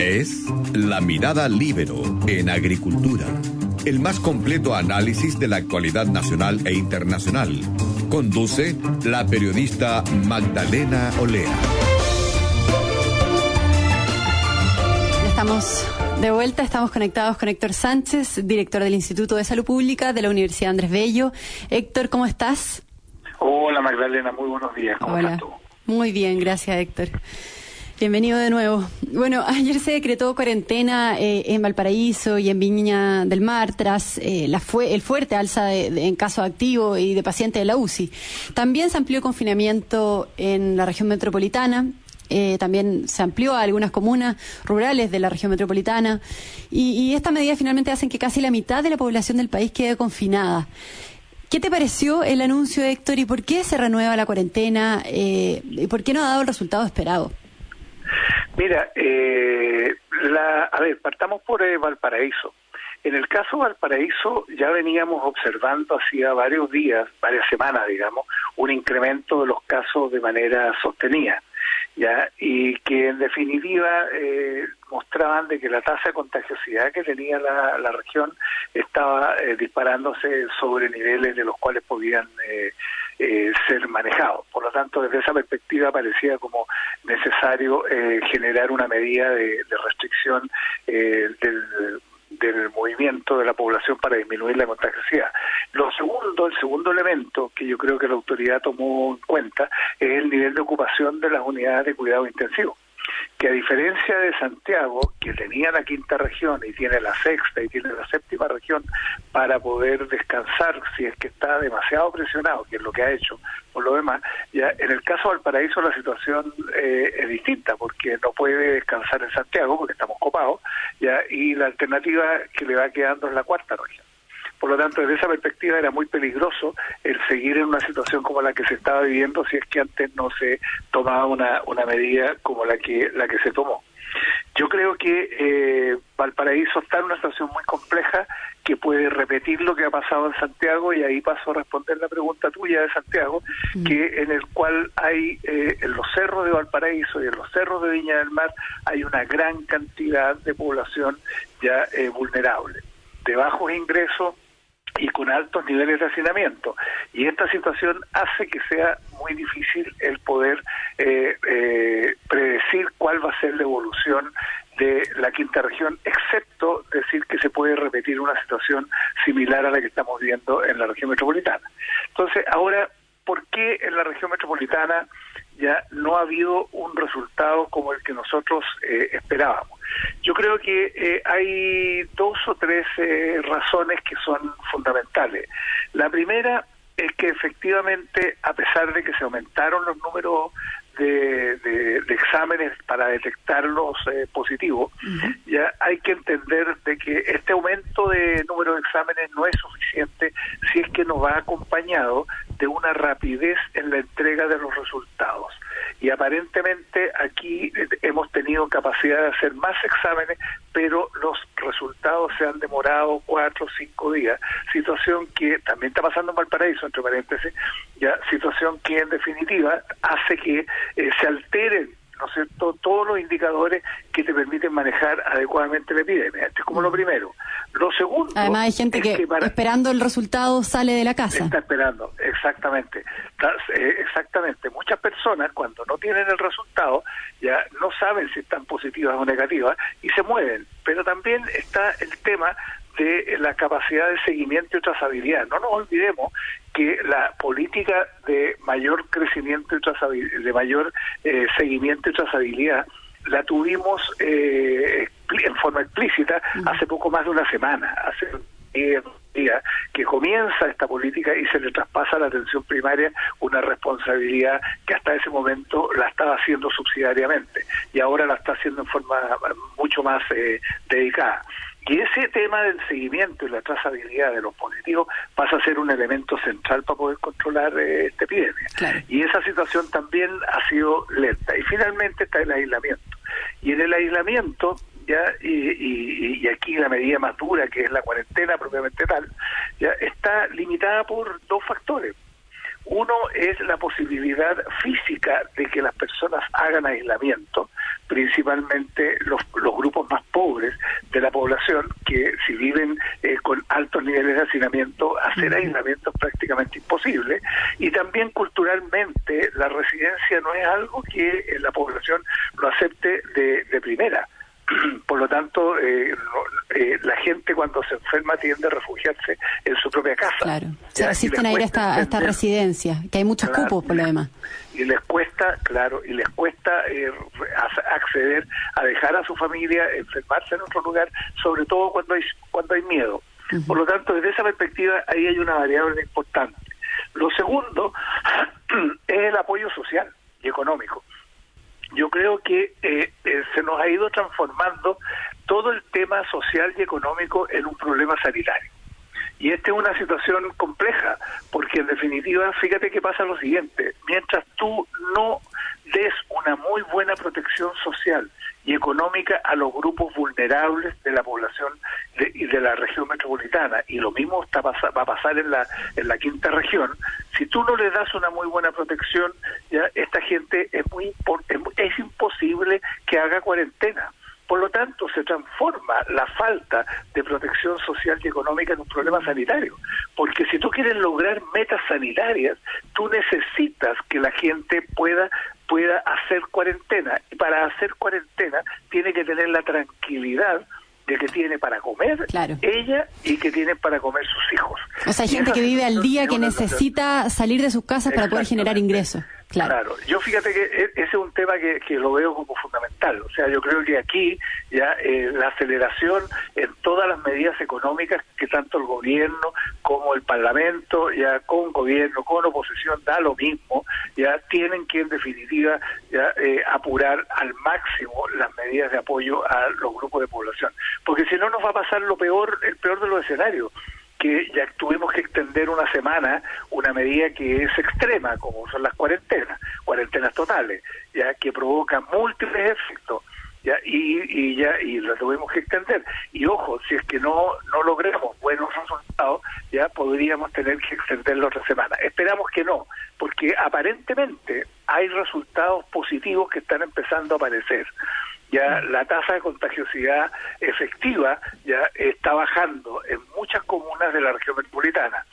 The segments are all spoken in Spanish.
Es La Mirada Libero en Agricultura, el más completo análisis de la actualidad nacional e internacional. Conduce la periodista Magdalena Olea. Estamos de vuelta, estamos conectados con Héctor Sánchez, director del Instituto de Salud Pública de la Universidad Andrés Bello. Héctor, ¿cómo estás? Hola Magdalena, muy buenos días. ¿Cómo Hola. estás tú? Muy bien, gracias Héctor. Bienvenido de nuevo. Bueno, ayer se decretó cuarentena eh, en Valparaíso y en Viña del Mar tras eh, la fue, el fuerte alza de, en casos activos y de pacientes de la UCI. También se amplió el confinamiento en la región metropolitana. eh, también se amplió a algunas comunas rurales de la región metropolitana y, y esta medida finalmente hacen que casi la mitad de la población del país quede confinada. ¿Qué te pareció el anuncio, Héctor, y por qué se renueva la cuarentena y por qué no ha dado el resultado esperado? Mira, eh, la, a ver, partamos por eh, Valparaíso. En el caso Valparaíso ya veníamos observando hacía varios días, varias semanas, digamos, un incremento de los casos de manera sostenida, ya y que en definitiva eh, mostraban de que la tasa de contagiosidad que tenía la, la región estaba eh, disparándose sobre niveles de los cuales podían eh, eh, ser manejados. Por lo tanto, desde esa perspectiva parecía como necesario eh, generar una medida de, de restricción eh, del del movimiento de la población para disminuir la contagiosidad. Lo segundo, el segundo elemento que yo creo que la autoridad tomó en cuenta es el nivel de ocupación de las unidades de cuidado intensivo que a diferencia de Santiago, que tenía la quinta región y tiene la sexta y tiene la séptima región para poder descansar si es que está demasiado presionado, que es lo que ha hecho por lo demás, ya en el caso de Valparaíso la situación eh, es distinta porque no puede descansar en Santiago porque estamos copados, ya y la alternativa que le va quedando es la cuarta región. Por lo tanto, desde esa perspectiva era muy peligroso el seguir en una situación como la que se estaba viviendo si es que antes no se tomaba una, una medida como la que, la que se tomó. Yo creo que eh, Valparaíso está en una situación muy compleja que puede repetir lo que ha pasado en Santiago y ahí paso a responder la pregunta tuya de Santiago, que en el cual hay eh, en los cerros de Valparaíso y en los cerros de Viña del Mar hay una gran cantidad de población ya eh, vulnerable, de bajos ingresos y con altos niveles de hacinamiento. Y esta situación hace que sea muy difícil el poder eh, eh, predecir cuál va a ser la evolución de la quinta región, excepto decir que se puede repetir una situación similar a la que estamos viendo en la región metropolitana. Entonces, ahora, ¿por qué en la región metropolitana ya no ha habido un resultado como el que nosotros eh, esperábamos? Yo creo que eh, hay dos o tres eh, razones que son fundamentales. La primera es que efectivamente, a pesar de que se aumentaron los números de, de- de exámenes para detectar los eh, positivos, ya hay que entender de que este aumento de número de exámenes no es suficiente si es que no va acompañado de una rapidez en la entrega de los resultados. Y aparentemente aquí eh, hemos tenido capacidad de hacer más exámenes, pero los resultados se han demorado cuatro o cinco días, situación que también está pasando en Valparaíso, entre paréntesis, ya situación que en definitiva hace que eh, se alteren ¿no es cierto?, todos los indicadores que te permiten manejar adecuadamente la epidemia. Esto es como lo primero. Lo segundo... Además hay gente es que, para- esperando el resultado sale de la casa. Está esperando, exactamente. Eh, exactamente. Muchas personas cuando no tienen el resultado ya no saben si están positivas o negativas y se mueven. Pero también está el tema de la capacidad de seguimiento y trazabilidad. No nos olvidemos que la política de mayor crecimiento y trazabilidad, de mayor eh, seguimiento y trazabilidad la tuvimos eh, en forma explícita hace poco más de una semana, hace día que comienza esta política y se le traspasa a la atención primaria una responsabilidad que hasta ese momento la estaba haciendo subsidiariamente y ahora la está haciendo en forma mucho más eh, dedicada. Y ese tema del seguimiento y la trazabilidad de los positivos pasa a ser un elemento central para poder controlar eh, esta epidemia. Claro. Y esa situación también ha sido lenta. Y finalmente está el aislamiento. Y en el aislamiento, ya y, y- y aquí la medida más dura, que es la cuarentena propiamente tal, ya está limitada por dos factores. Uno es la posibilidad física de que las personas hagan aislamiento, principalmente los, los grupos más pobres de la población, que si viven eh, con altos niveles de hacinamiento, hacer aislamiento es prácticamente imposible. Y también culturalmente, la residencia no es algo que eh, la población lo acepte de, de primera. Por lo tanto, eh, eh, la gente cuando se enferma tiende a refugiarse en su propia casa. Claro, se resisten a ir a esta, esta, residencia, que hay muchos cupos por lo demás. Y les cuesta, claro, y les cuesta eh, acceder a dejar a su familia, enfermarse en otro lugar, sobre todo cuando hay, cuando hay miedo. Por lo tanto, desde esa perspectiva, ahí hay una variable importante. Lo segundo es el apoyo social y económico yo creo que eh, eh, se nos ha ido transformando todo el tema social y económico en un problema sanitario. Y esta es una situación compleja, porque en definitiva, fíjate que pasa lo siguiente, mientras tú no des una muy buena protección social y económica a los grupos vulnerables de la población y de, la región metropolitana, y lo mismo está va a pasar en la, en la quinta región, si tú no le das una muy buena protección, ya esta gente es muy es imposible que haga cuarentena. Por lo tanto, se transforma la falta de protección social y económica en un problema sanitario. Porque si tú quieres lograr metas sanitarias, tú necesitas que la gente pueda pueda hacer cuarentena. Y para hacer cuarentena tiene que tener la tranquilidad de que tiene para comer ella y que tiene para comer sus hijos. O sea, hay gente que vive al día que necesita salir de sus casas para poder generar ingresos. Claro. yo fíjate que e, ese es un tema que, lo veo como fundamental. O sea, yo creo que aquí ya eh, la aceleración en todas las medidas económicas que tanto el gobierno como el Parlamento, ya con gobierno, con oposición, da lo mismo, ya tienen que en definitiva ya eh, apurar al máximo las medidas de apoyo a los grupos de población. Porque si no nos va a pasar lo peor, el peor de los escenarios que ya tuvimos que extender una semana una medida que es extrema, como son las cuarentenas, cuarentenas totales, ya que provocan múltiples efectos. Ya, y, y ya y la tuvimos que extender y ojo si es que no no logramos buenos resultados ya podríamos tener que extenderlo otra semana esperamos que no porque aparentemente hay resultados positivos que están empezando a aparecer ya la tasa de contagiosidad efectiva ya está bajando en muchas comunas de la región metropolitana.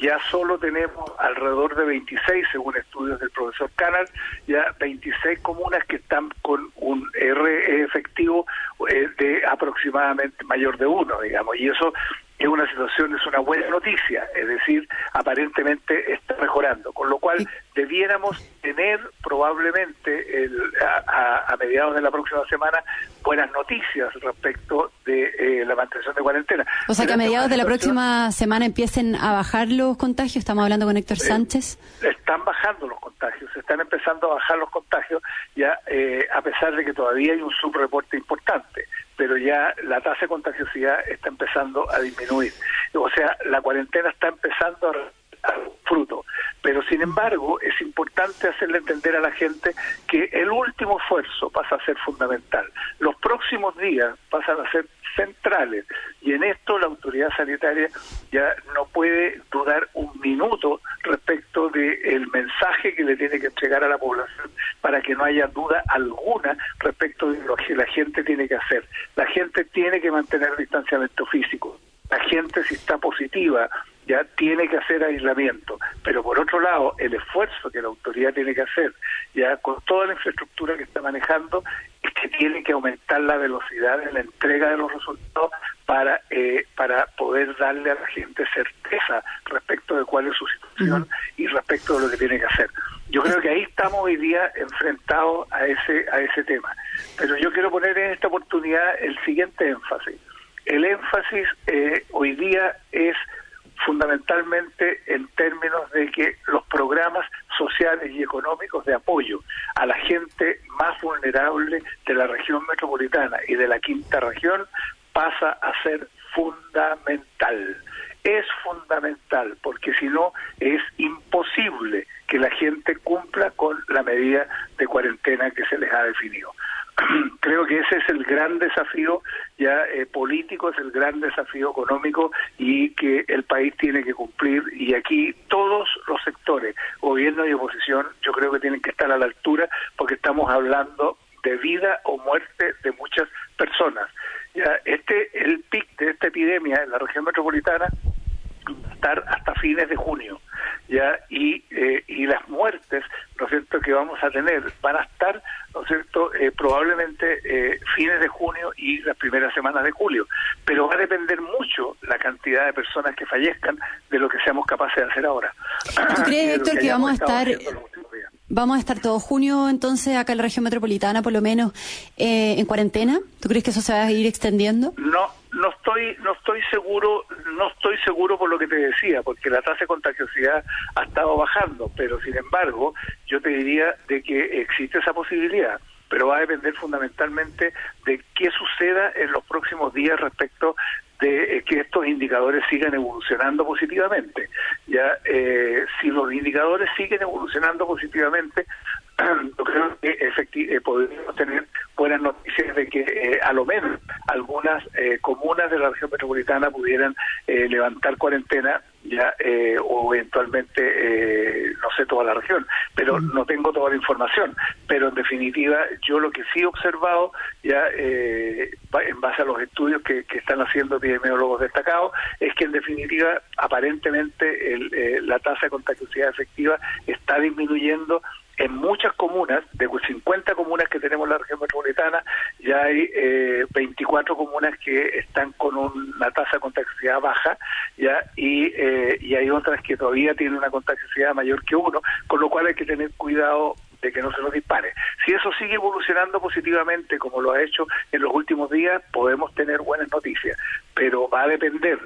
Ya solo tenemos alrededor de 26, según estudios del profesor Canal, ya 26 comunas que están con un R efectivo eh, de aproximadamente mayor de uno, digamos, y eso es una situación, es una buena noticia, es decir, aparentemente está mejorando, con lo cual debiéramos tener probablemente el, a, mediados de la próxima semana buenas noticias respecto de eh, la mantención de cuarentena. O sea, que a mediados de la próxima semana empiecen a bajar los contagios, estamos hablando con Héctor eh, Sánchez. están bajando los están empezando a bajar los contagios, ya eh, a pesar de que todavía hay un subreporte importante pero ya la tasa de contagiosidad está empezando a disminuir. O sea, la cuarentena está empezando a fruto. Pero sin embargo, es importante hacerle entender a la gente que el último esfuerzo pasa a ser fundamental. Los próximos días pasan a ser centrales y en esto la autoridad sanitaria ya no puede dudar un minuto respecto del el mensaje que le tiene que entregar a la población para que no haya duda alguna respecto de lo que la gente tiene que hacer. La gente tiene que mantener el distanciamiento físico. La gente si está positiva ya tiene que hacer aislamiento, pero por otro lado, el esfuerzo que la autoridad tiene que hacer, ya con toda la infraestructura que está manejando, es que tiene que aumentar la velocidad en la entrega de los resultados para eh, para poder darle a la gente certeza respecto de cuál es su situación y respecto de lo que tiene que hacer. Yo creo que ahí estamos hoy día enfrentados a ese a ese tema, pero yo quiero poner en esta oportunidad el siguiente énfasis. El énfasis eh, hoy día es fundamentalmente en términos de que los programas sociales y económicos de apoyo a la gente más vulnerable de la región metropolitana y de la quinta región pasa a ser fundamental. Es fundamental porque si no es imposible que la gente cumpla con la medida de cuarentena que se les ha definido. Creo que ese es el gran desafío ya eh, político, es el gran desafío económico y que el país tiene que cumplir. Y aquí todos los sectores, gobierno y oposición, yo creo que tienen que estar a la altura porque estamos hablando de vida o muerte de muchas personas. Ya, este, el pic de esta epidemia en la región metropolitana estar hasta fines de junio ya y eh, y las muertes no cierto que vamos a tener van a estar no es cierto eh, eh, fines de junio y las primeras semanas de julio pero va a depender mucho la cantidad de personas que fallezcan de lo que seamos capaces de hacer ahora ¿Tú crees Héctor que vamos a estar Vamos a estar todo junio entonces acá en la región metropolitana, por lo menos, eh, en cuarentena. ¿Tú crees que eso se va a ir extendiendo? No, no estoy, no estoy seguro, no estoy seguro por lo que te decía, porque la tasa de contagiosidad ha estado bajando, pero sin embargo, yo te diría de que existe esa posibilidad pero va a depender fundamentalmente de qué suceda en los próximos días respecto de eh, que estos indicadores sigan evolucionando positivamente. Ya, eh, si los indicadores siguen evolucionando positivamente, yo creo que eh, podríamos tener buenas noticias de que a lo menos algunas comunas de la región metropolitana pudieran levantar cuarentena ya eh, o eventualmente eh, no sé toda la región. Pero no tengo toda la información. Pero en definitiva yo lo que sí he observado ya eh, en base a los estudios que, que, están haciendo epidemiólogos destacados es que en definitiva aparentemente el, la tasa de contagiosidad efectiva está disminuyendo en muchas comunas, de 50 comunas que tenemos en la región metropolitana, ya hay eh, 24 comunas que están con una tasa de contagiosidad baja, ya y, eh, y hay otras que todavía tienen una contagiosidad mayor que uno, con lo cual hay que tener cuidado de que no se nos dispare. Si eso sigue evolucionando positivamente como lo ha hecho en los últimos días, podemos tener buenas noticias, pero va a depender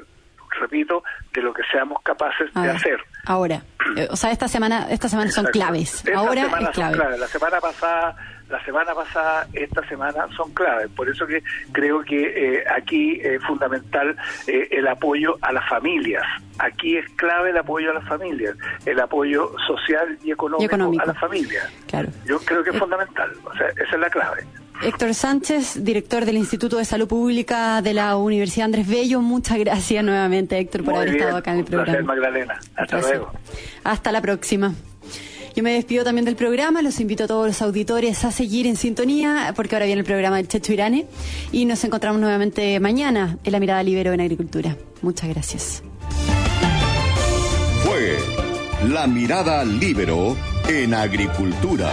repito, de lo que seamos capaces de hacer. Ahora, o sea, esta semana, esta semana son claves. ahora es clave. La semana pasada, la semana pasada, esta semana son claves. Por eso que creo que eh, aquí es fundamental eh, el apoyo a las familias. Aquí es clave el apoyo a las familias, el apoyo social y económico, a las familias. Claro. Yo creo que es fundamental. O sea, esa es la clave. Héctor Sánchez, director del Instituto de Salud Pública de la Universidad Andrés Bello. Muchas gracias nuevamente, Héctor, por haber estado acá en el programa. Magdalena. Hasta luego. Hasta la próxima. Yo me despido también del programa, los invito a todos los auditores a seguir en sintonía, porque ahora viene el programa del Checho Irane, y nos encontramos nuevamente mañana en La Mirada Libero en Agricultura. Muchas gracias. Fue La Mirada Libero en Agricultura